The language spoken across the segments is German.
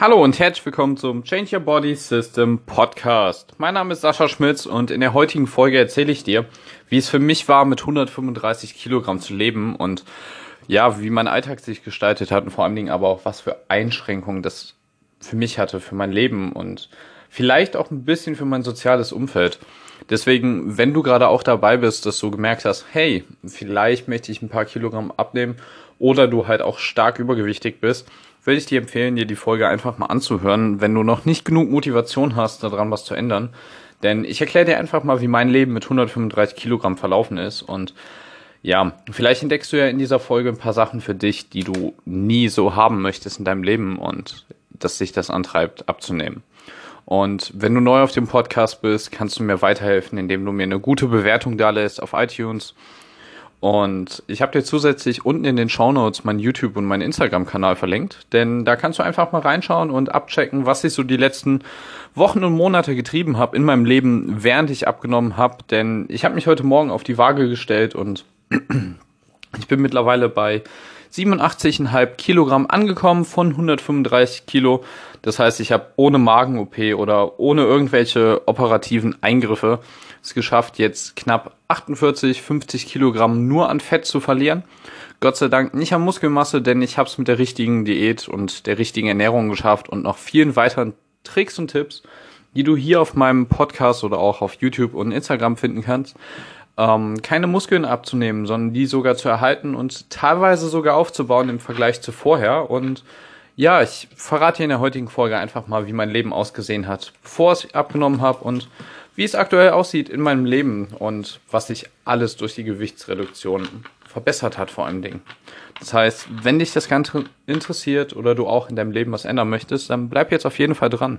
Hallo und herzlich willkommen zum Change Your Body System Podcast. Mein Name ist Sascha Schmitz und in der heutigen Folge erzähle ich dir, wie es für mich war, mit 135 Kilogramm zu leben und ja, wie mein Alltag sich gestaltet hat und vor allen Dingen aber auch, was für Einschränkungen das für mich hatte, für mein Leben und vielleicht auch ein bisschen für mein soziales Umfeld. Deswegen, wenn du gerade auch dabei bist, dass du gemerkt hast, hey, vielleicht möchte ich ein paar Kilogramm abnehmen oder du halt auch stark übergewichtig bist, würde ich dir empfehlen, dir die Folge einfach mal anzuhören, wenn du noch nicht genug Motivation hast, daran was zu ändern. Denn ich erkläre dir einfach mal, wie mein Leben mit 135 Kilogramm verlaufen ist. Und ja, vielleicht entdeckst du ja in dieser Folge ein paar Sachen für dich, die du nie so haben möchtest in deinem Leben und dass sich das antreibt, abzunehmen. Und wenn du neu auf dem Podcast bist, kannst du mir weiterhelfen, indem du mir eine gute Bewertung da lässt auf iTunes und ich habe dir zusätzlich unten in den Show Notes meinen YouTube und meinen Instagram-Kanal verlinkt, denn da kannst du einfach mal reinschauen und abchecken, was ich so die letzten Wochen und Monate getrieben habe in meinem Leben, während ich abgenommen habe. Denn ich habe mich heute Morgen auf die Waage gestellt und ich bin mittlerweile bei 87,5 Kilogramm angekommen von 135 Kilo. Das heißt, ich habe ohne Magen-OP oder ohne irgendwelche operativen Eingriffe es geschafft, jetzt knapp 48, 50 Kilogramm nur an Fett zu verlieren. Gott sei Dank nicht an Muskelmasse, denn ich habe es mit der richtigen Diät und der richtigen Ernährung geschafft und noch vielen weiteren Tricks und Tipps, die du hier auf meinem Podcast oder auch auf YouTube und Instagram finden kannst, ähm, keine Muskeln abzunehmen, sondern die sogar zu erhalten und teilweise sogar aufzubauen im Vergleich zu vorher. Und ja, ich verrate in der heutigen Folge einfach mal, wie mein Leben ausgesehen hat, bevor ich abgenommen habe und wie es aktuell aussieht in meinem Leben und was sich alles durch die Gewichtsreduktion verbessert hat vor allen Dingen. Das heißt, wenn dich das Ganze interessiert oder du auch in deinem Leben was ändern möchtest, dann bleib jetzt auf jeden Fall dran.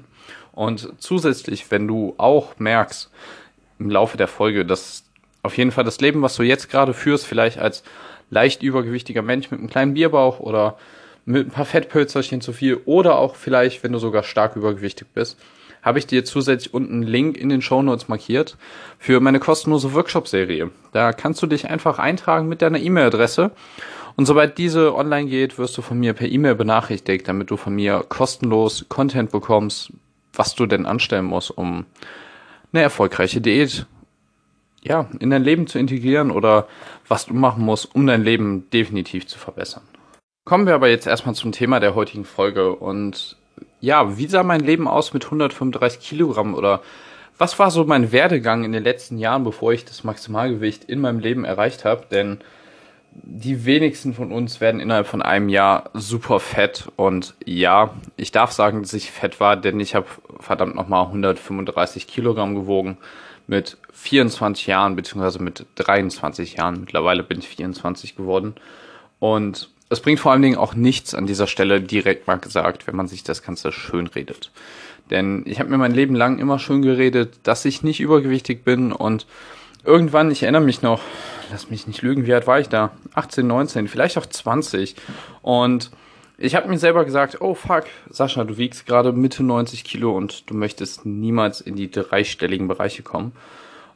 Und zusätzlich, wenn du auch merkst im Laufe der Folge, dass auf jeden Fall das Leben, was du jetzt gerade führst, vielleicht als leicht übergewichtiger Mensch mit einem kleinen Bierbauch oder mit ein paar Fettpölzerchen zu viel oder auch vielleicht, wenn du sogar stark übergewichtig bist, habe ich dir zusätzlich unten einen Link in den Show Notes markiert für meine kostenlose Workshop-Serie. Da kannst du dich einfach eintragen mit deiner E-Mail-Adresse und sobald diese online geht, wirst du von mir per E-Mail benachrichtigt, damit du von mir kostenlos Content bekommst, was du denn anstellen musst, um eine erfolgreiche Diät ja, in dein Leben zu integrieren oder was du machen musst, um dein Leben definitiv zu verbessern. Kommen wir aber jetzt erstmal zum Thema der heutigen Folge und ja, wie sah mein Leben aus mit 135 Kilogramm oder was war so mein Werdegang in den letzten Jahren, bevor ich das Maximalgewicht in meinem Leben erreicht habe? Denn die wenigsten von uns werden innerhalb von einem Jahr super fett. Und ja, ich darf sagen, dass ich fett war, denn ich habe verdammt nochmal 135 Kilogramm gewogen mit 24 Jahren, beziehungsweise mit 23 Jahren. Mittlerweile bin ich 24 geworden. Und es bringt vor allen Dingen auch nichts an dieser Stelle direkt mal gesagt, wenn man sich das Ganze schön redet. Denn ich habe mir mein Leben lang immer schön geredet, dass ich nicht übergewichtig bin und irgendwann, ich erinnere mich noch, lass mich nicht lügen, wie alt war ich da? 18, 19, vielleicht auch 20. Und ich habe mir selber gesagt, oh fuck, Sascha, du wiegst gerade Mitte 90 Kilo und du möchtest niemals in die dreistelligen Bereiche kommen.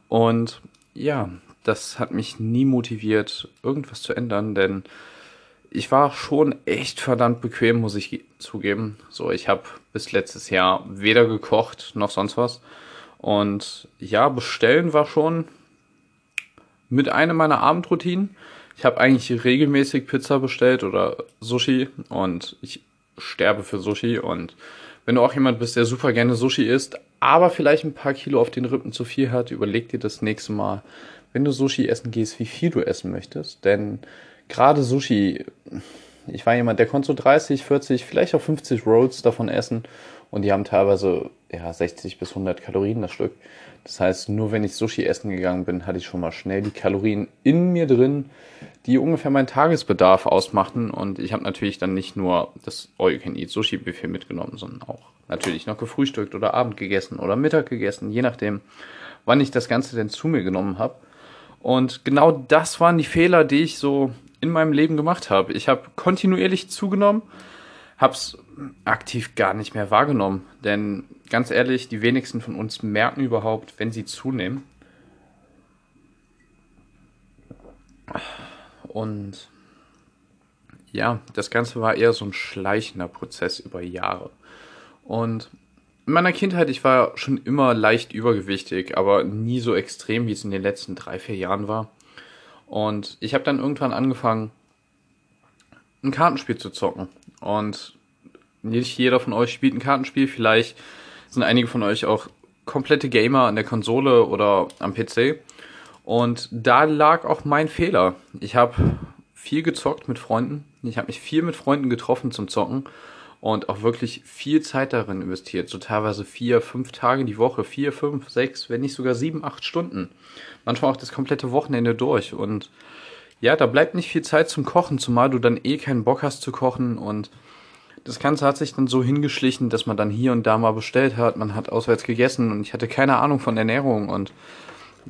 Und ja, das hat mich nie motiviert, irgendwas zu ändern, denn ich war schon echt verdammt bequem, muss ich zugeben. So, ich habe bis letztes Jahr weder gekocht noch sonst was. Und ja, bestellen war schon mit einer meiner Abendroutinen. Ich habe eigentlich regelmäßig Pizza bestellt oder Sushi und ich sterbe für Sushi. Und wenn du auch jemand bist, der super gerne Sushi isst, aber vielleicht ein paar Kilo auf den Rippen zu viel hat, überleg dir das nächste Mal, wenn du Sushi essen gehst, wie viel du essen möchtest. Denn gerade Sushi, ich war jemand, der konnte so 30, 40, vielleicht auch 50 Rolls davon essen und die haben teilweise ja 60 bis 100 Kalorien das Stück. Das heißt, nur wenn ich Sushi essen gegangen bin, hatte ich schon mal schnell die Kalorien in mir drin, die ungefähr meinen Tagesbedarf ausmachten. Und ich habe natürlich dann nicht nur das All-You-Can-Eat-Sushi-Buffet mitgenommen, sondern auch natürlich noch gefrühstückt oder Abend gegessen oder Mittag gegessen, je nachdem, wann ich das Ganze denn zu mir genommen habe. Und genau das waren die Fehler, die ich so in meinem Leben gemacht habe. Ich habe kontinuierlich zugenommen, habe es aktiv gar nicht mehr wahrgenommen. Denn ganz ehrlich, die wenigsten von uns merken überhaupt, wenn sie zunehmen. Und ja, das Ganze war eher so ein schleichender Prozess über Jahre. Und in meiner Kindheit, ich war schon immer leicht übergewichtig, aber nie so extrem, wie es in den letzten drei, vier Jahren war. Und ich habe dann irgendwann angefangen, ein Kartenspiel zu zocken. Und nicht jeder von euch spielt ein Kartenspiel. Vielleicht sind einige von euch auch komplette Gamer an der Konsole oder am PC. Und da lag auch mein Fehler. Ich habe viel gezockt mit Freunden. Ich habe mich viel mit Freunden getroffen zum Zocken und auch wirklich viel Zeit darin investiert. So teilweise vier, fünf Tage die Woche, vier, fünf, sechs, wenn nicht sogar sieben, acht Stunden. Manchmal auch das komplette Wochenende durch. Und ja, da bleibt nicht viel Zeit zum Kochen, zumal du dann eh keinen Bock hast zu kochen und das Ganze hat sich dann so hingeschlichen, dass man dann hier und da mal bestellt hat, man hat auswärts gegessen und ich hatte keine Ahnung von Ernährung und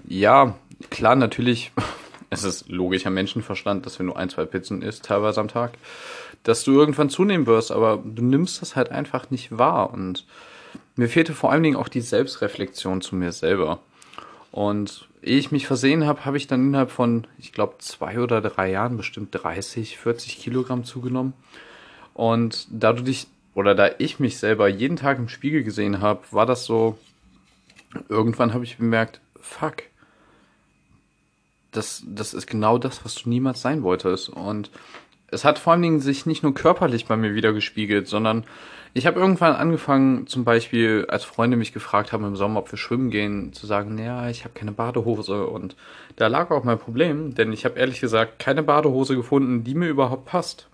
ja, klar, natürlich, es ist logischer Menschenverstand, dass wenn du ein, zwei Pizzen isst, teilweise am Tag, dass du irgendwann zunehmen wirst, aber du nimmst das halt einfach nicht wahr und mir fehlte vor allen Dingen auch die Selbstreflexion zu mir selber. Und ehe ich mich versehen habe, habe ich dann innerhalb von, ich glaube, zwei oder drei Jahren bestimmt 30, 40 Kilogramm zugenommen. Und da du dich, oder da ich mich selber jeden Tag im Spiegel gesehen habe, war das so, irgendwann habe ich bemerkt, fuck, das, das ist genau das, was du niemals sein wolltest. Und es hat vor allen Dingen sich nicht nur körperlich bei mir wieder gespiegelt, sondern ich habe irgendwann angefangen, zum Beispiel, als Freunde mich gefragt haben im Sommer, ob wir schwimmen gehen, zu sagen, naja, ich habe keine Badehose. Und da lag auch mein Problem, denn ich habe ehrlich gesagt keine Badehose gefunden, die mir überhaupt passt.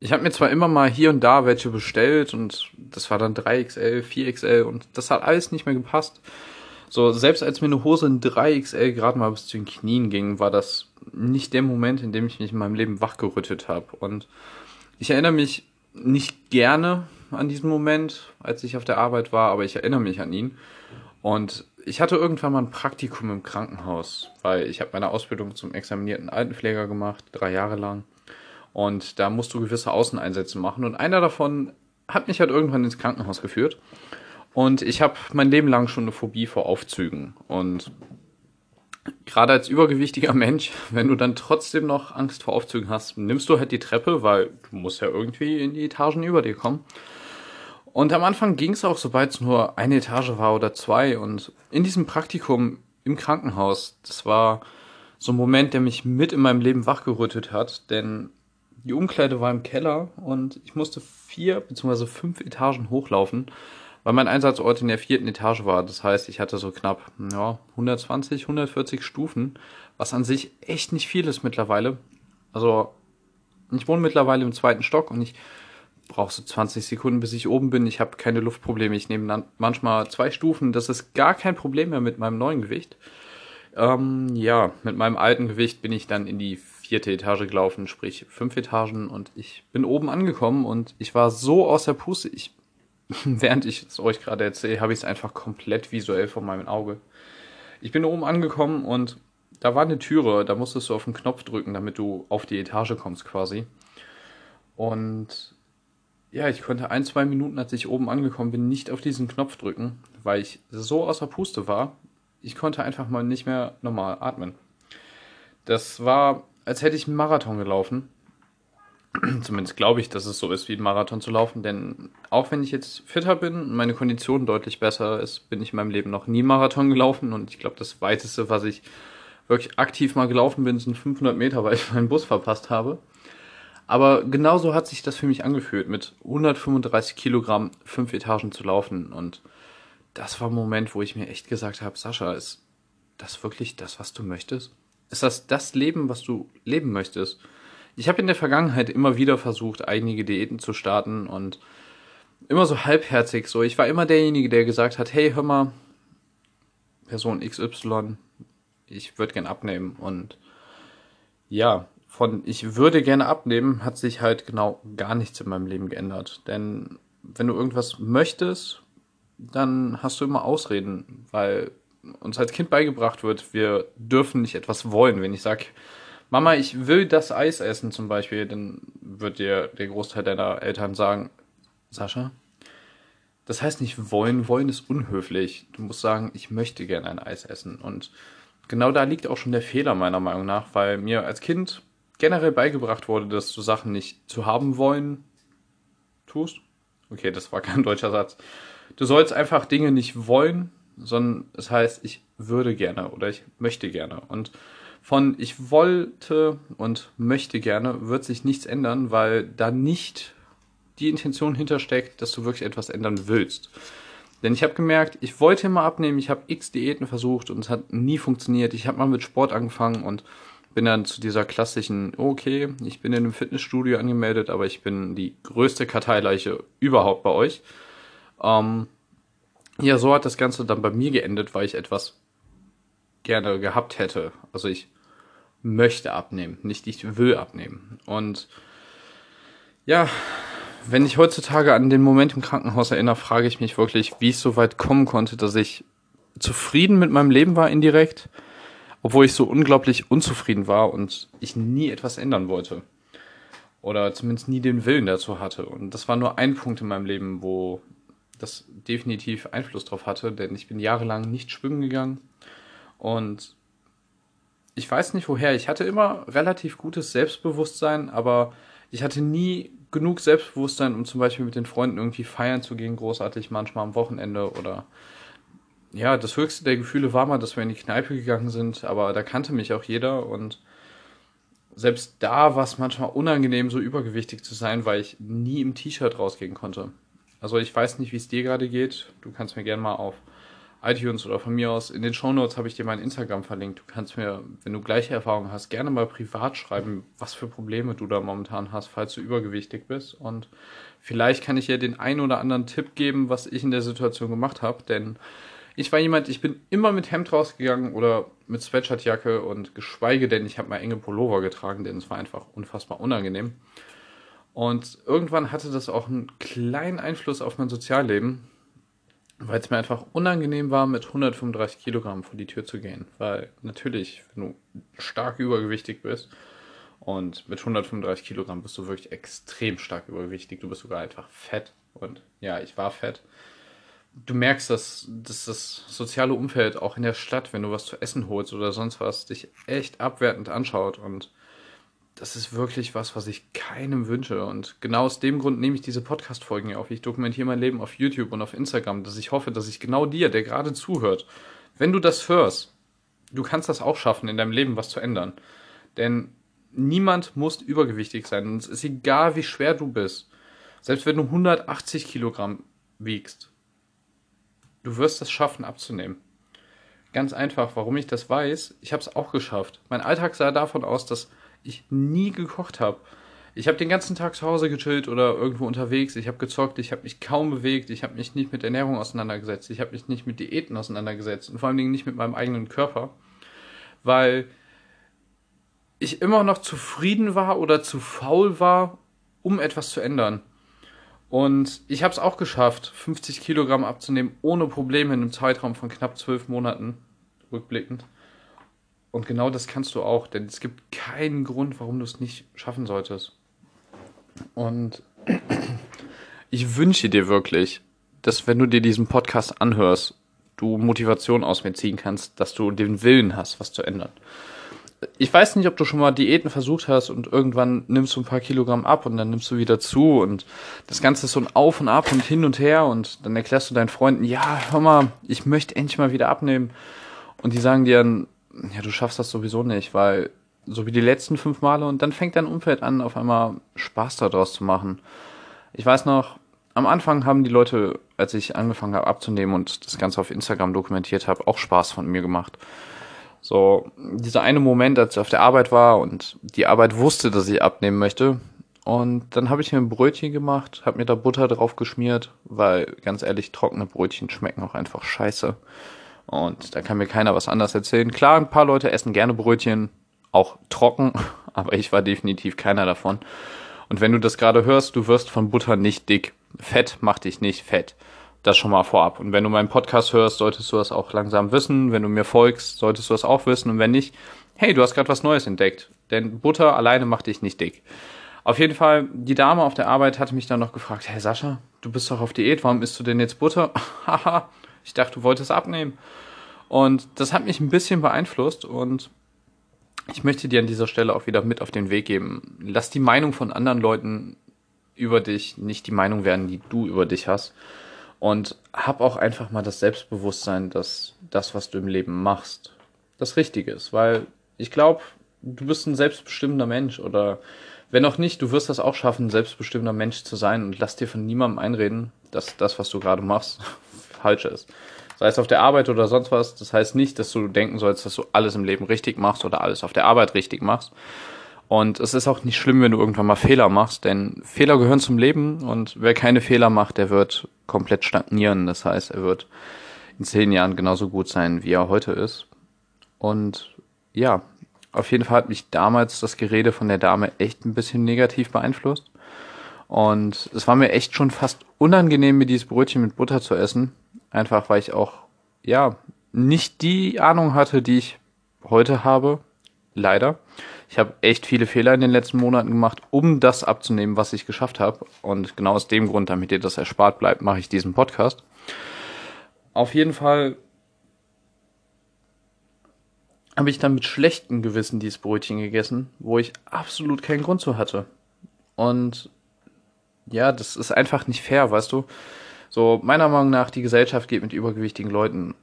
Ich habe mir zwar immer mal hier und da welche bestellt und das war dann 3XL, 4XL und das hat alles nicht mehr gepasst. So, selbst als mir eine Hose in 3XL gerade mal bis zu den Knien ging, war das nicht der Moment, in dem ich mich in meinem Leben wachgerüttet habe. Und ich erinnere mich nicht gerne an diesen Moment, als ich auf der Arbeit war, aber ich erinnere mich an ihn. Und ich hatte irgendwann mal ein Praktikum im Krankenhaus, weil ich habe meine Ausbildung zum examinierten Altenpfleger gemacht, drei Jahre lang. Und da musst du gewisse Außeneinsätze machen. Und einer davon hat mich halt irgendwann ins Krankenhaus geführt. Und ich habe mein Leben lang schon eine Phobie vor Aufzügen. Und gerade als übergewichtiger Mensch, wenn du dann trotzdem noch Angst vor Aufzügen hast, nimmst du halt die Treppe, weil du musst ja irgendwie in die Etagen über dir kommen. Und am Anfang ging es auch, sobald es nur eine Etage war oder zwei. Und in diesem Praktikum im Krankenhaus, das war so ein Moment, der mich mit in meinem Leben wachgerüttet hat, denn die Umkleide war im Keller und ich musste vier bzw. fünf Etagen hochlaufen weil mein Einsatzort in der vierten Etage war. Das heißt, ich hatte so knapp ja, 120, 140 Stufen, was an sich echt nicht viel ist mittlerweile. Also ich wohne mittlerweile im zweiten Stock und ich brauche so 20 Sekunden, bis ich oben bin. Ich habe keine Luftprobleme. Ich nehme manchmal zwei Stufen. Das ist gar kein Problem mehr mit meinem neuen Gewicht. Ähm, ja, mit meinem alten Gewicht bin ich dann in die vierte Etage gelaufen, sprich fünf Etagen und ich bin oben angekommen und ich war so aus der Puste. Ich während ich es euch gerade erzähle, habe ich es einfach komplett visuell vor meinem Auge. Ich bin oben angekommen und da war eine Türe, da musstest du auf den Knopf drücken, damit du auf die Etage kommst quasi. Und ja, ich konnte ein, zwei Minuten, als ich oben angekommen bin, nicht auf diesen Knopf drücken, weil ich so außer Puste war. Ich konnte einfach mal nicht mehr normal atmen. Das war, als hätte ich einen Marathon gelaufen. Zumindest glaube ich, dass es so ist, wie ein Marathon zu laufen. Denn auch wenn ich jetzt fitter bin und meine Kondition deutlich besser ist, bin ich in meinem Leben noch nie Marathon gelaufen. Und ich glaube, das weiteste, was ich wirklich aktiv mal gelaufen bin, sind 500 Meter, weil ich meinen Bus verpasst habe. Aber genauso hat sich das für mich angefühlt, mit 135 Kilogramm fünf Etagen zu laufen. Und das war ein Moment, wo ich mir echt gesagt habe, Sascha, ist das wirklich das, was du möchtest? Ist das das Leben, was du leben möchtest? Ich habe in der Vergangenheit immer wieder versucht, einige Diäten zu starten und immer so halbherzig so. Ich war immer derjenige, der gesagt hat, hey, hör mal, Person XY, ich würde gern abnehmen. Und ja, von ich würde gerne abnehmen, hat sich halt genau gar nichts in meinem Leben geändert. Denn wenn du irgendwas möchtest, dann hast du immer Ausreden, weil uns als Kind beigebracht wird, wir dürfen nicht etwas wollen. Wenn ich sage, Mama, ich will das Eis essen zum Beispiel, dann wird dir der Großteil deiner Eltern sagen, Sascha, das heißt nicht wollen, wollen ist unhöflich. Du musst sagen, ich möchte gerne ein Eis essen. Und genau da liegt auch schon der Fehler meiner Meinung nach, weil mir als Kind generell beigebracht wurde, dass du Sachen nicht zu haben wollen tust. Okay, das war kein deutscher Satz. Du sollst einfach Dinge nicht wollen, sondern es heißt, ich würde gerne oder ich möchte gerne. Und von ich wollte und möchte gerne wird sich nichts ändern, weil da nicht die Intention hintersteckt, dass du wirklich etwas ändern willst. Denn ich habe gemerkt, ich wollte immer abnehmen, ich habe x Diäten versucht und es hat nie funktioniert. Ich habe mal mit Sport angefangen und bin dann zu dieser klassischen, okay, ich bin in einem Fitnessstudio angemeldet, aber ich bin die größte Karteileiche überhaupt bei euch. Ähm, ja, so hat das Ganze dann bei mir geendet, weil ich etwas gerne gehabt hätte. Also ich möchte abnehmen, nicht ich will abnehmen. Und ja, wenn ich heutzutage an den Moment im Krankenhaus erinnere, frage ich mich wirklich, wie es so weit kommen konnte, dass ich zufrieden mit meinem Leben war indirekt, obwohl ich so unglaublich unzufrieden war und ich nie etwas ändern wollte. Oder zumindest nie den Willen dazu hatte. Und das war nur ein Punkt in meinem Leben, wo das definitiv Einfluss drauf hatte, denn ich bin jahrelang nicht schwimmen gegangen und ich weiß nicht woher. Ich hatte immer relativ gutes Selbstbewusstsein, aber ich hatte nie genug Selbstbewusstsein, um zum Beispiel mit den Freunden irgendwie feiern zu gehen, großartig manchmal am Wochenende oder ja, das höchste der Gefühle war mal, dass wir in die Kneipe gegangen sind, aber da kannte mich auch jeder und selbst da war es manchmal unangenehm, so übergewichtig zu sein, weil ich nie im T-Shirt rausgehen konnte. Also ich weiß nicht, wie es dir gerade geht. Du kannst mir gerne mal auf iTunes oder von mir aus in den Shownotes habe ich dir mein Instagram verlinkt. Du kannst mir, wenn du gleiche Erfahrungen hast, gerne mal privat schreiben, was für Probleme du da momentan hast, falls du übergewichtig bist. Und vielleicht kann ich dir den einen oder anderen Tipp geben, was ich in der Situation gemacht habe. Denn ich war jemand, ich bin immer mit Hemd rausgegangen oder mit Sweatshirtjacke und geschweige denn, ich habe mal enge Pullover getragen, denn es war einfach unfassbar unangenehm. Und irgendwann hatte das auch einen kleinen Einfluss auf mein Sozialleben weil es mir einfach unangenehm war, mit 135 Kilogramm vor die Tür zu gehen. Weil natürlich, wenn du stark übergewichtig bist und mit 135 Kilogramm bist du wirklich extrem stark übergewichtig, du bist sogar einfach fett. Und ja, ich war fett. Du merkst, dass, dass das soziale Umfeld auch in der Stadt, wenn du was zu essen holst oder sonst was, dich echt abwertend anschaut und das ist wirklich was, was ich keinem wünsche. Und genau aus dem Grund nehme ich diese Podcast-Folgen auf. Ich dokumentiere mein Leben auf YouTube und auf Instagram, dass ich hoffe, dass ich genau dir, der gerade zuhört, wenn du das hörst, du kannst das auch schaffen, in deinem Leben was zu ändern. Denn niemand muss übergewichtig sein. Und es ist egal, wie schwer du bist. Selbst wenn du 180 Kilogramm wiegst, du wirst es schaffen, abzunehmen. Ganz einfach, warum ich das weiß, ich habe es auch geschafft. Mein Alltag sah davon aus, dass ich nie gekocht habe. Ich habe den ganzen Tag zu Hause gechillt oder irgendwo unterwegs. Ich habe gezockt, ich habe mich kaum bewegt, ich habe mich nicht mit Ernährung auseinandergesetzt, ich habe mich nicht mit Diäten auseinandergesetzt und vor allen Dingen nicht mit meinem eigenen Körper, weil ich immer noch zufrieden war oder zu faul war, um etwas zu ändern. Und ich habe es auch geschafft, 50 Kilogramm abzunehmen, ohne Probleme in einem Zeitraum von knapp zwölf Monaten, rückblickend. Und genau das kannst du auch, denn es gibt keinen Grund, warum du es nicht schaffen solltest. Und ich wünsche dir wirklich, dass wenn du dir diesen Podcast anhörst, du Motivation aus mir ziehen kannst, dass du den Willen hast, was zu ändern. Ich weiß nicht, ob du schon mal Diäten versucht hast und irgendwann nimmst du ein paar Kilogramm ab und dann nimmst du wieder zu und das Ganze ist so ein Auf und Ab und hin und her und dann erklärst du deinen Freunden, ja, hör mal, ich möchte endlich mal wieder abnehmen. Und die sagen dir dann, ja, du schaffst das sowieso nicht, weil so wie die letzten fünf Male und dann fängt dein Umfeld an, auf einmal Spaß daraus zu machen. Ich weiß noch, am Anfang haben die Leute, als ich angefangen habe abzunehmen und das Ganze auf Instagram dokumentiert habe, auch Spaß von mir gemacht. So, dieser eine Moment, als ich auf der Arbeit war und die Arbeit wusste, dass ich abnehmen möchte. Und dann habe ich mir ein Brötchen gemacht, habe mir da Butter drauf geschmiert, weil ganz ehrlich, trockene Brötchen schmecken auch einfach scheiße. Und da kann mir keiner was anderes erzählen. Klar, ein paar Leute essen gerne Brötchen, auch trocken, aber ich war definitiv keiner davon. Und wenn du das gerade hörst, du wirst von Butter nicht dick. Fett macht dich nicht fett. Das schon mal vorab. Und wenn du meinen Podcast hörst, solltest du das auch langsam wissen. Wenn du mir folgst, solltest du das auch wissen. Und wenn nicht, hey, du hast gerade was Neues entdeckt. Denn Butter alleine macht dich nicht dick. Auf jeden Fall, die Dame auf der Arbeit hatte mich dann noch gefragt, hey Sascha, du bist doch auf Diät, warum isst du denn jetzt Butter? Haha, ich dachte, du wolltest abnehmen. Und das hat mich ein bisschen beeinflusst und ich möchte dir an dieser Stelle auch wieder mit auf den Weg geben. Lass die Meinung von anderen Leuten über dich nicht die Meinung werden, die du über dich hast. Und hab auch einfach mal das Selbstbewusstsein, dass das, was du im Leben machst, das Richtige ist. Weil ich glaube, du bist ein selbstbestimmender Mensch oder wenn auch nicht, du wirst das auch schaffen, ein selbstbestimmter Mensch zu sein und lass dir von niemandem einreden, dass das, was du gerade machst, falsch ist. Sei es auf der Arbeit oder sonst was. Das heißt nicht, dass du denken sollst, dass du alles im Leben richtig machst oder alles auf der Arbeit richtig machst. Und es ist auch nicht schlimm, wenn du irgendwann mal Fehler machst, denn Fehler gehören zum Leben und wer keine Fehler macht, der wird komplett stagnieren. Das heißt, er wird in zehn Jahren genauso gut sein, wie er heute ist. Und ja, auf jeden Fall hat mich damals das Gerede von der Dame echt ein bisschen negativ beeinflusst. Und es war mir echt schon fast unangenehm, mir dieses Brötchen mit Butter zu essen. Einfach weil ich auch, ja, nicht die Ahnung hatte, die ich heute habe. Leider. Ich habe echt viele Fehler in den letzten Monaten gemacht, um das abzunehmen, was ich geschafft habe. Und genau aus dem Grund, damit dir das erspart bleibt, mache ich diesen Podcast. Auf jeden Fall habe ich dann mit schlechtem Gewissen dieses Brötchen gegessen, wo ich absolut keinen Grund zu hatte. Und ja, das ist einfach nicht fair, weißt du? So, meiner Meinung nach, die Gesellschaft geht mit übergewichtigen Leuten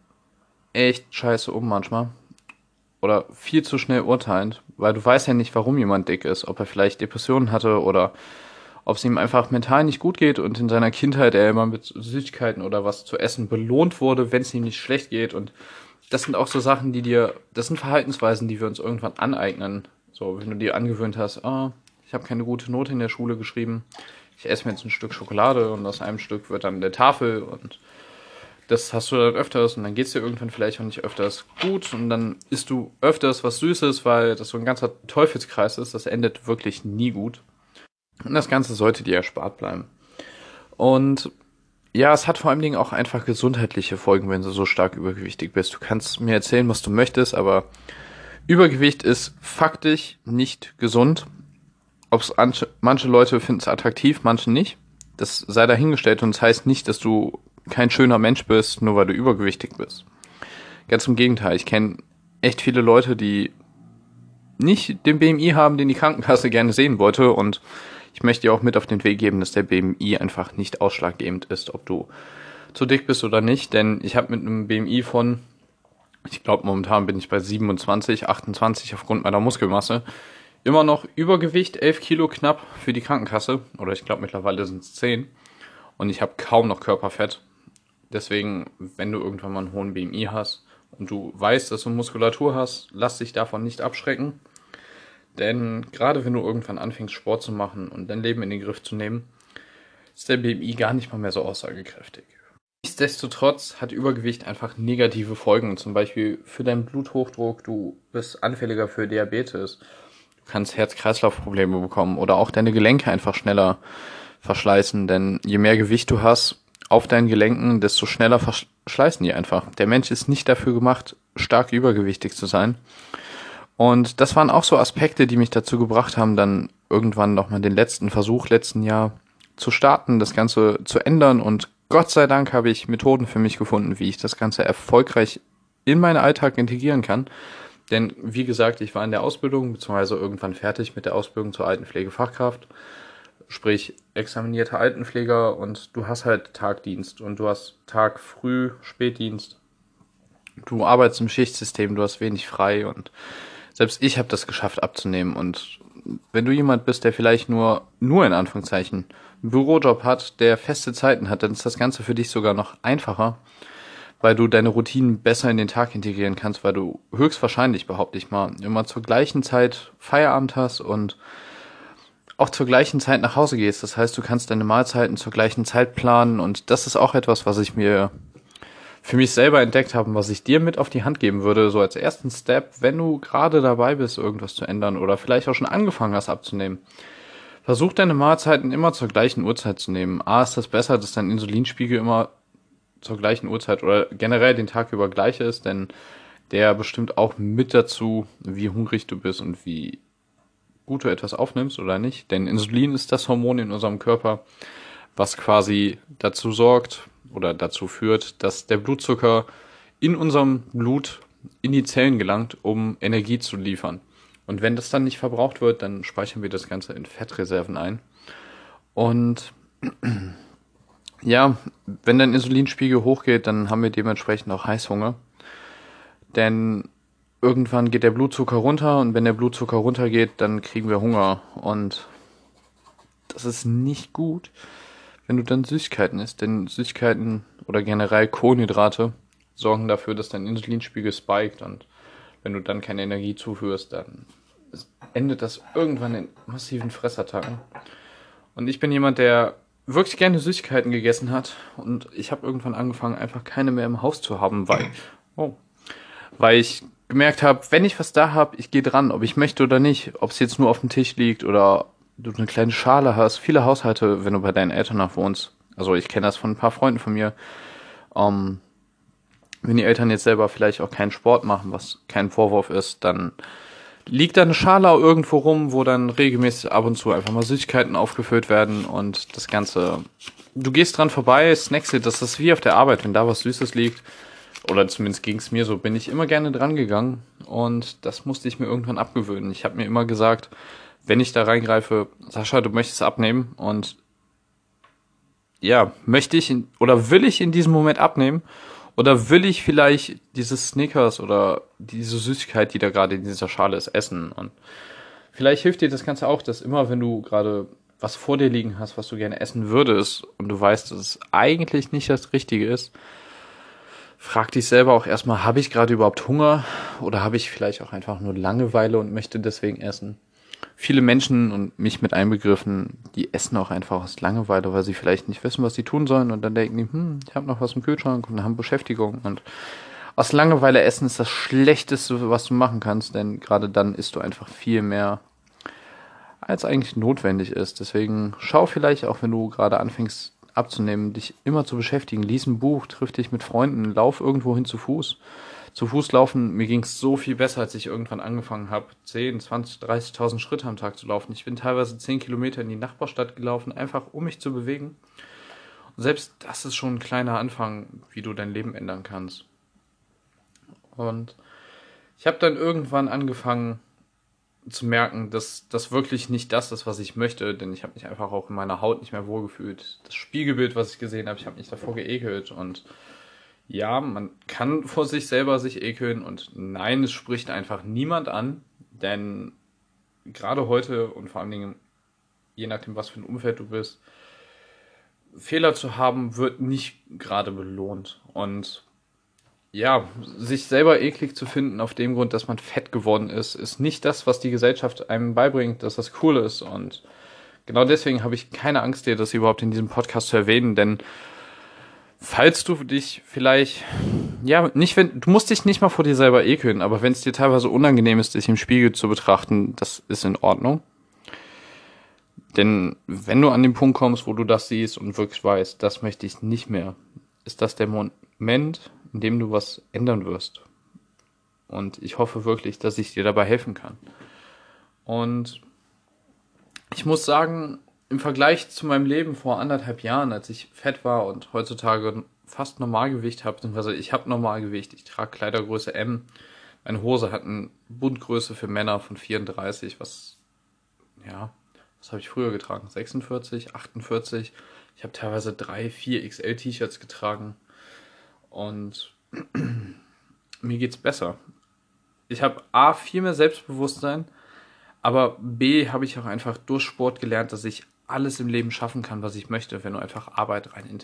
echt scheiße um manchmal. Oder viel zu schnell urteilend, weil du weißt ja nicht, warum jemand dick ist, ob er vielleicht Depressionen hatte oder ob es ihm einfach mental nicht gut geht und in seiner Kindheit er immer mit Süßigkeiten oder was zu essen belohnt wurde, wenn es ihm nicht schlecht geht. Und das sind auch so Sachen, die dir, das sind Verhaltensweisen, die wir uns irgendwann aneignen. So, wenn du dir angewöhnt hast, ah, ich habe keine gute Note in der Schule geschrieben, ich esse mir jetzt ein Stück Schokolade und aus einem Stück wird dann der Tafel und das hast du dann öfters und dann geht's dir irgendwann vielleicht auch nicht öfters gut und dann isst du öfters was Süßes, weil das so ein ganzer Teufelskreis ist. Das endet wirklich nie gut. Und das Ganze sollte dir erspart bleiben. Und ja, es hat vor allen Dingen auch einfach gesundheitliche Folgen, wenn du so stark übergewichtig bist. Du kannst mir erzählen, was du möchtest, aber Übergewicht ist faktisch nicht gesund. Ob's manche Leute finden es attraktiv, manche nicht. Das sei dahingestellt und das heißt nicht, dass du kein schöner Mensch bist, nur weil du übergewichtig bist. Ganz im Gegenteil, ich kenne echt viele Leute, die nicht den BMI haben, den die Krankenkasse gerne sehen wollte und ich möchte dir auch mit auf den Weg geben, dass der BMI einfach nicht ausschlaggebend ist, ob du zu dick bist oder nicht, denn ich habe mit einem BMI von, ich glaube momentan bin ich bei 27, 28 aufgrund meiner Muskelmasse, immer noch Übergewicht, 11 Kilo knapp für die Krankenkasse. Oder ich glaube mittlerweile sind es 10 und ich habe kaum noch Körperfett. Deswegen, wenn du irgendwann mal einen hohen BMI hast und du weißt, dass du Muskulatur hast, lass dich davon nicht abschrecken. Denn gerade wenn du irgendwann anfängst, Sport zu machen und dein Leben in den Griff zu nehmen, ist der BMI gar nicht mal mehr so aussagekräftig. Nichtsdestotrotz hat Übergewicht einfach negative Folgen, zum Beispiel für deinen Bluthochdruck, du bist anfälliger für Diabetes, kannst Herz-Kreislauf-Probleme bekommen oder auch deine Gelenke einfach schneller verschleißen, denn je mehr Gewicht du hast, auf deinen Gelenken, desto schneller verschleißen die einfach. Der Mensch ist nicht dafür gemacht, stark übergewichtig zu sein. Und das waren auch so Aspekte, die mich dazu gebracht haben, dann irgendwann nochmal den letzten Versuch letzten Jahr zu starten, das Ganze zu ändern. Und Gott sei Dank habe ich Methoden für mich gefunden, wie ich das Ganze erfolgreich in meinen Alltag integrieren kann. Denn wie gesagt, ich war in der Ausbildung, beziehungsweise irgendwann fertig mit der Ausbildung zur Altenpflegefachkraft sprich examinierter Altenpfleger und du hast halt Tagdienst und du hast Tag früh, Spätdienst. Du arbeitest im Schichtsystem, du hast wenig frei und selbst ich habe das geschafft abzunehmen. Und wenn du jemand bist, der vielleicht nur nur in Anführungszeichen einen Bürojob hat, der feste Zeiten hat, dann ist das Ganze für dich sogar noch einfacher, weil du deine Routinen besser in den Tag integrieren kannst, weil du höchstwahrscheinlich, behaupte ich mal, immer zur gleichen Zeit Feierabend hast und auch zur gleichen Zeit nach Hause gehst. Das heißt, du kannst deine Mahlzeiten zur gleichen Zeit planen und das ist auch etwas, was ich mir für mich selber entdeckt habe, was ich dir mit auf die Hand geben würde, so als ersten Step, wenn du gerade dabei bist, irgendwas zu ändern oder vielleicht auch schon angefangen hast abzunehmen. Versuch deine Mahlzeiten immer zur gleichen Uhrzeit zu nehmen. A ist das besser, dass dein Insulinspiegel immer zur gleichen Uhrzeit oder generell den Tag über gleich ist, denn der bestimmt auch mit dazu, wie hungrig du bist und wie gut du etwas aufnimmst oder nicht. Denn Insulin ist das Hormon in unserem Körper, was quasi dazu sorgt oder dazu führt, dass der Blutzucker in unserem Blut in die Zellen gelangt, um Energie zu liefern. Und wenn das dann nicht verbraucht wird, dann speichern wir das Ganze in Fettreserven ein. Und ja, wenn dein Insulinspiegel hochgeht, dann haben wir dementsprechend auch Heißhunger. Denn irgendwann geht der Blutzucker runter und wenn der Blutzucker runtergeht, dann kriegen wir Hunger. Und das ist nicht gut, wenn du dann Süßigkeiten isst. Denn Süßigkeiten oder generell Kohlenhydrate sorgen dafür, dass dein Insulinspiegel spiked. Und wenn du dann keine Energie zuführst, dann endet das irgendwann in massiven Fressattacken. Und ich bin jemand, der wirklich gerne Süßigkeiten gegessen hat. Und ich habe irgendwann angefangen, einfach keine mehr im Haus zu haben, weil, oh, weil ich gemerkt habe, wenn ich was da habe, ich gehe dran, ob ich möchte oder nicht, ob es jetzt nur auf dem Tisch liegt oder du eine kleine Schale hast. Viele Haushalte, wenn du bei deinen Eltern nach wohnst, also ich kenne das von ein paar Freunden von mir, ähm, wenn die Eltern jetzt selber vielleicht auch keinen Sport machen, was kein Vorwurf ist, dann liegt da eine Schale irgendwo rum, wo dann regelmäßig ab und zu einfach mal Süßigkeiten aufgefüllt werden und das Ganze. Du gehst dran vorbei, snackst dir, das ist wie auf der Arbeit, wenn da was Süßes liegt, oder zumindest ging es mir so, bin ich immer gerne dran gegangen und das musste ich mir irgendwann abgewöhnen. Ich habe mir immer gesagt, wenn ich da reingreife, Sascha, du möchtest abnehmen und ja, möchte ich in, oder will ich in diesem Moment abnehmen oder will ich vielleicht diese Snickers oder diese Süßigkeit, die da gerade in dieser Schale ist, essen? Und vielleicht hilft dir das Ganze auch, dass immer, wenn du gerade was vor dir liegen hast, was du gerne essen würdest und du weißt, dass es eigentlich nicht das Richtige ist, frag dich selber auch erstmal, habe ich gerade überhaupt Hunger oder habe ich vielleicht auch einfach nur Langeweile und möchte deswegen essen? Viele Menschen und mich mit einbegriffen, die essen auch einfach aus Langeweile, weil sie vielleicht nicht wissen, was sie tun sollen und dann denken die, hm, ich habe noch was im Kühlschrank und haben Beschäftigung und aus Langeweile essen ist das Schlechteste, was du machen kannst, denn gerade dann isst du einfach viel mehr, als eigentlich notwendig ist. Deswegen schau vielleicht auch, wenn du gerade anfängst abzunehmen, dich immer zu beschäftigen. Lies ein Buch, triff dich mit Freunden, lauf irgendwo hin zu Fuß zu Fuß laufen, mir ging es so viel besser, als ich irgendwann angefangen habe, 10, 20, 30.000 Schritte am Tag zu laufen. Ich bin teilweise 10 Kilometer in die Nachbarstadt gelaufen, einfach um mich zu bewegen. Und selbst das ist schon ein kleiner Anfang, wie du dein Leben ändern kannst. Und ich habe dann irgendwann angefangen zu merken, dass das wirklich nicht das ist, was ich möchte, denn ich habe mich einfach auch in meiner Haut nicht mehr wohlgefühlt. Das Spiegelbild, was ich gesehen habe, ich habe mich davor geekelt und ja, man kann vor sich selber sich ekeln und nein, es spricht einfach niemand an, denn gerade heute und vor allen Dingen je nachdem, was für ein Umfeld du bist, Fehler zu haben, wird nicht gerade belohnt. Und ja, sich selber eklig zu finden auf dem Grund, dass man fett geworden ist, ist nicht das, was die Gesellschaft einem beibringt, dass das cool ist. Und genau deswegen habe ich keine Angst, dir das überhaupt in diesem Podcast zu erwähnen, denn falls du dich vielleicht, ja, nicht wenn, du musst dich nicht mal vor dir selber ekeln, aber wenn es dir teilweise unangenehm ist, dich im Spiegel zu betrachten, das ist in Ordnung. Denn wenn du an den Punkt kommst, wo du das siehst und wirklich weißt, das möchte ich nicht mehr, ist das der Moment, in dem du was ändern wirst. Und ich hoffe wirklich, dass ich dir dabei helfen kann. Und ich muss sagen, im Vergleich zu meinem Leben vor anderthalb Jahren, als ich fett war und heutzutage fast Normalgewicht habe, beziehungsweise ich habe Normalgewicht, ich trage Kleidergröße M. Meine Hose hat eine Bundgröße für Männer von 34, was, ja, was habe ich früher getragen? 46, 48. Ich habe teilweise drei, vier XL-T-Shirts getragen und mir geht's besser. Ich habe A, viel mehr Selbstbewusstsein, aber B, habe ich auch einfach durch Sport gelernt, dass ich alles im Leben schaffen kann, was ich möchte, wenn du einfach Arbeit rein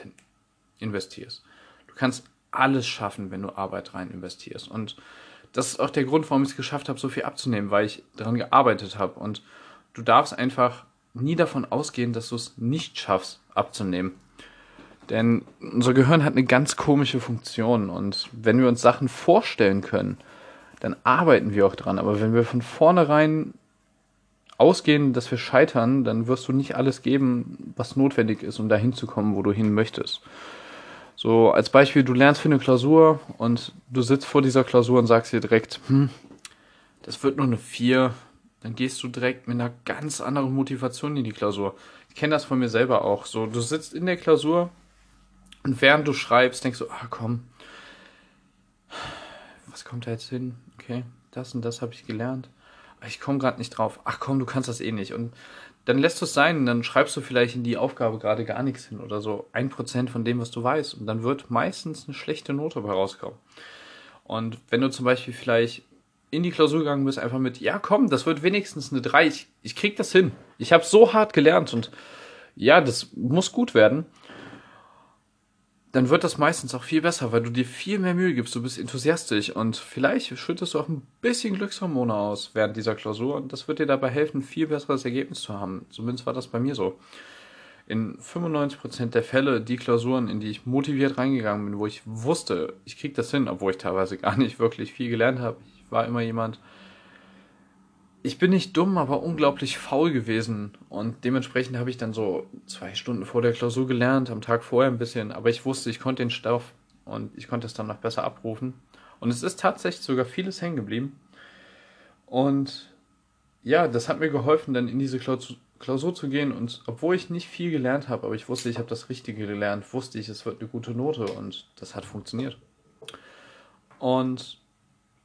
investierst. Du kannst alles schaffen, wenn du Arbeit rein investierst. Und das ist auch der Grund, warum ich es geschafft habe, so viel abzunehmen, weil ich daran gearbeitet habe. Und du darfst einfach nie davon ausgehen, dass du es nicht schaffst, abzunehmen. Denn unser Gehirn hat eine ganz komische Funktion. Und wenn wir uns Sachen vorstellen können, dann arbeiten wir auch dran. Aber wenn wir von vornherein ausgehen, dass wir scheitern, dann wirst du nicht alles geben, was notwendig ist, um dahin zu kommen, wo du hin möchtest. So als Beispiel, du lernst für eine Klausur und du sitzt vor dieser Klausur und sagst dir direkt, hm, das wird nur eine 4. Dann gehst du direkt mit einer ganz anderen Motivation in die Klausur. Ich kenne das von mir selber auch. So, du sitzt in der Klausur und während du schreibst, denkst du, ah komm, was kommt da jetzt hin? Okay, das und das habe ich gelernt ich komme gerade nicht drauf. Ach komm, du kannst das eh nicht. Und dann lässt du es sein dann schreibst du vielleicht in die Aufgabe gerade gar nichts hin oder so ein Prozent von dem, was du weißt. Und dann wird meistens eine schlechte Note dabei rauskommen. Und wenn du zum Beispiel vielleicht in die Klausur gegangen bist, einfach mit, ja komm, das wird wenigstens eine 3, ich, ich krieg das hin. Ich habe so hart gelernt und ja, das muss gut werden dann wird das meistens auch viel besser, weil du dir viel mehr Mühe gibst, du bist enthusiastisch und vielleicht schüttest du auch ein bisschen Glückshormone aus während dieser Klausur und das wird dir dabei helfen, ein viel besseres Ergebnis zu haben. Zumindest war das bei mir so. In 95% der Fälle die Klausuren, in die ich motiviert reingegangen bin, wo ich wusste, ich krieg das hin, obwohl ich teilweise gar nicht wirklich viel gelernt habe. Ich war immer jemand, ich bin nicht dumm, aber unglaublich faul gewesen. Und dementsprechend habe ich dann so zwei Stunden vor der Klausur gelernt, am Tag vorher ein bisschen. Aber ich wusste, ich konnte den Stoff und ich konnte es dann noch besser abrufen. Und es ist tatsächlich sogar vieles hängen geblieben. Und ja, das hat mir geholfen, dann in diese Klausur zu gehen. Und obwohl ich nicht viel gelernt habe, aber ich wusste, ich habe das Richtige gelernt, wusste ich, es wird eine gute Note. Und das hat funktioniert. Und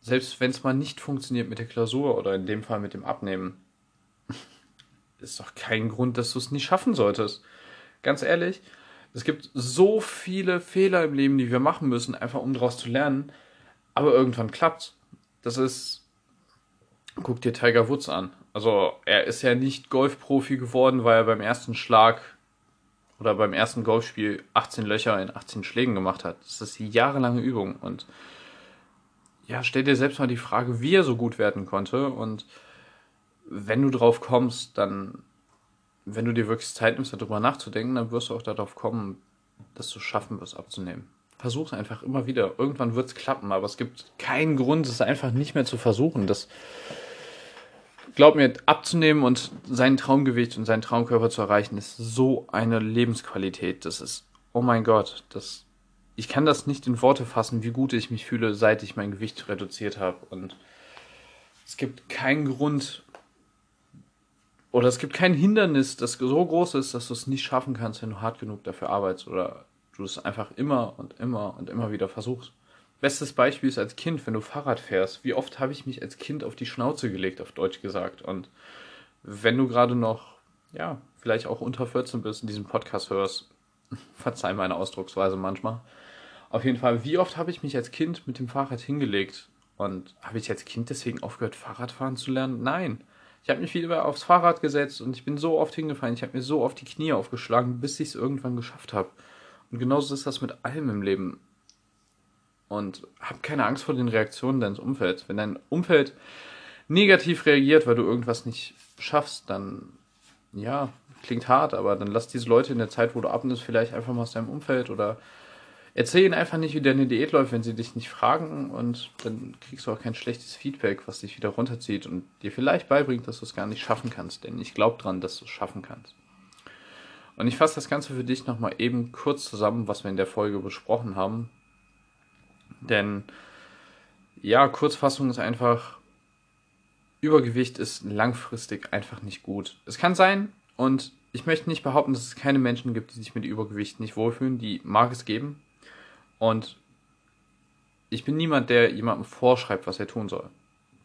selbst wenn es mal nicht funktioniert mit der Klausur oder in dem Fall mit dem Abnehmen, ist doch kein Grund, dass du es nicht schaffen solltest. Ganz ehrlich, es gibt so viele Fehler im Leben, die wir machen müssen, einfach um daraus zu lernen. Aber irgendwann klappt. Das ist. Guck dir Tiger Woods an. Also, er ist ja nicht Golfprofi geworden, weil er beim ersten Schlag oder beim ersten Golfspiel 18 Löcher in 18 Schlägen gemacht hat. Das ist jahrelange Übung und ja, stell dir selbst mal die Frage, wie er so gut werden konnte. Und wenn du drauf kommst, dann, wenn du dir wirklich Zeit nimmst, darüber nachzudenken, dann wirst du auch darauf kommen, dass du schaffen wirst, abzunehmen. Versuch einfach immer wieder. Irgendwann wird es klappen, aber es gibt keinen Grund, es einfach nicht mehr zu versuchen. Das, glaub mir, abzunehmen und sein Traumgewicht und seinen Traumkörper zu erreichen, ist so eine Lebensqualität. Das ist, oh mein Gott, das ich kann das nicht in Worte fassen, wie gut ich mich fühle, seit ich mein Gewicht reduziert habe. Und es gibt keinen Grund oder es gibt kein Hindernis, das so groß ist, dass du es nicht schaffen kannst, wenn du hart genug dafür arbeitest oder du es einfach immer und immer und immer wieder versuchst. Bestes Beispiel ist als Kind, wenn du Fahrrad fährst. Wie oft habe ich mich als Kind auf die Schnauze gelegt, auf Deutsch gesagt. Und wenn du gerade noch, ja, vielleicht auch unter 14 bist und diesen Podcast hörst, verzeih meine Ausdrucksweise manchmal, auf jeden Fall, wie oft habe ich mich als Kind mit dem Fahrrad hingelegt? Und habe ich als Kind deswegen aufgehört, Fahrradfahren zu lernen? Nein. Ich habe mich wieder aufs Fahrrad gesetzt und ich bin so oft hingefallen. Ich habe mir so oft die Knie aufgeschlagen, bis ich es irgendwann geschafft habe. Und genauso ist das mit allem im Leben. Und hab keine Angst vor den Reaktionen deines Umfelds. Wenn dein Umfeld negativ reagiert, weil du irgendwas nicht schaffst, dann ja, klingt hart, aber dann lass diese Leute in der Zeit, wo du abnimmst, vielleicht einfach mal aus deinem Umfeld oder Erzähl ihnen einfach nicht, wie deine Diät läuft, wenn sie dich nicht fragen und dann kriegst du auch kein schlechtes Feedback, was dich wieder runterzieht und dir vielleicht beibringt, dass du es gar nicht schaffen kannst, denn ich glaube dran, dass du es schaffen kannst. Und ich fasse das Ganze für dich nochmal eben kurz zusammen, was wir in der Folge besprochen haben. Denn ja, Kurzfassung ist einfach, Übergewicht ist langfristig einfach nicht gut. Es kann sein, und ich möchte nicht behaupten, dass es keine Menschen gibt, die sich mit Übergewicht nicht wohlfühlen. Die mag es geben. Und ich bin niemand, der jemandem vorschreibt, was er tun soll.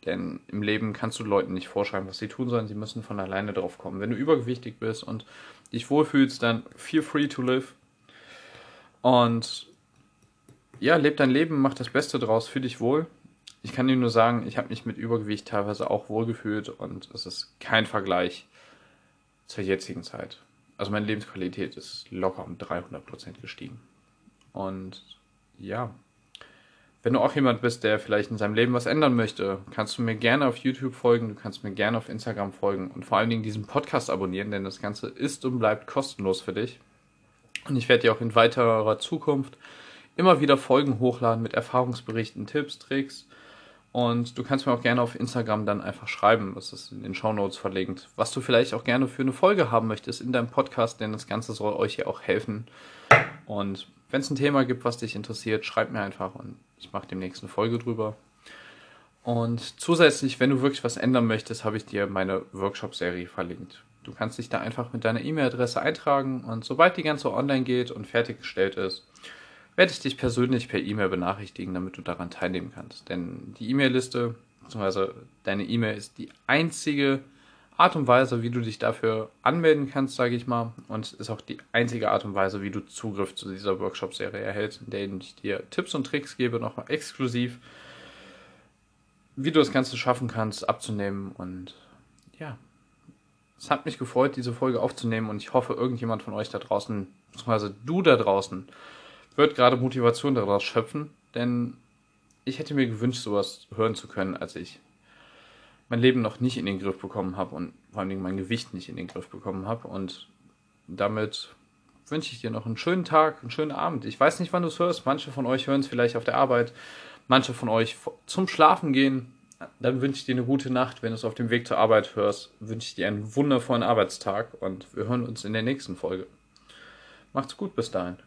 Denn im Leben kannst du Leuten nicht vorschreiben, was sie tun sollen. Sie müssen von alleine drauf kommen. Wenn du übergewichtig bist und dich wohlfühlst, dann feel free to live. Und ja, leb dein Leben, mach das Beste draus, fühl dich wohl. Ich kann dir nur sagen, ich habe mich mit Übergewicht teilweise auch wohlgefühlt und es ist kein Vergleich zur jetzigen Zeit. Also meine Lebensqualität ist locker um 300% gestiegen. Und ja, wenn du auch jemand bist, der vielleicht in seinem Leben was ändern möchte, kannst du mir gerne auf YouTube folgen, du kannst mir gerne auf Instagram folgen und vor allen Dingen diesen Podcast abonnieren, denn das Ganze ist und bleibt kostenlos für dich. Und ich werde dir auch in weiterer Zukunft immer wieder Folgen hochladen mit Erfahrungsberichten, Tipps, Tricks. Und du kannst mir auch gerne auf Instagram dann einfach schreiben, das ist in den Show verlinkt, was du vielleicht auch gerne für eine Folge haben möchtest in deinem Podcast, denn das Ganze soll euch ja auch helfen. Und wenn es ein Thema gibt, was dich interessiert, schreib mir einfach und ich mache demnächst eine Folge drüber. Und zusätzlich, wenn du wirklich was ändern möchtest, habe ich dir meine Workshop-Serie verlinkt. Du kannst dich da einfach mit deiner E-Mail-Adresse eintragen und sobald die ganze online geht und fertiggestellt ist, werde ich dich persönlich per E-Mail benachrichtigen, damit du daran teilnehmen kannst. Denn die E-Mail-Liste, beziehungsweise deine E-Mail ist die einzige Art und Weise, wie du dich dafür anmelden kannst, sage ich mal. Und ist auch die einzige Art und Weise, wie du Zugriff zu dieser Workshop-Serie erhältst, in der ich dir Tipps und Tricks gebe, nochmal exklusiv, wie du das Ganze schaffen kannst, abzunehmen. Und ja, es hat mich gefreut, diese Folge aufzunehmen und ich hoffe, irgendjemand von euch da draußen, beziehungsweise du da draußen, wird gerade Motivation daraus schöpfen, denn ich hätte mir gewünscht, sowas hören zu können, als ich mein Leben noch nicht in den Griff bekommen habe und vor allen Dingen mein Gewicht nicht in den Griff bekommen habe. Und damit wünsche ich dir noch einen schönen Tag, einen schönen Abend. Ich weiß nicht, wann du es hörst. Manche von euch hören es vielleicht auf der Arbeit, manche von euch zum Schlafen gehen. Dann wünsche ich dir eine gute Nacht. Wenn du es auf dem Weg zur Arbeit hörst, wünsche ich dir einen wundervollen Arbeitstag und wir hören uns in der nächsten Folge. Macht's gut bis dahin.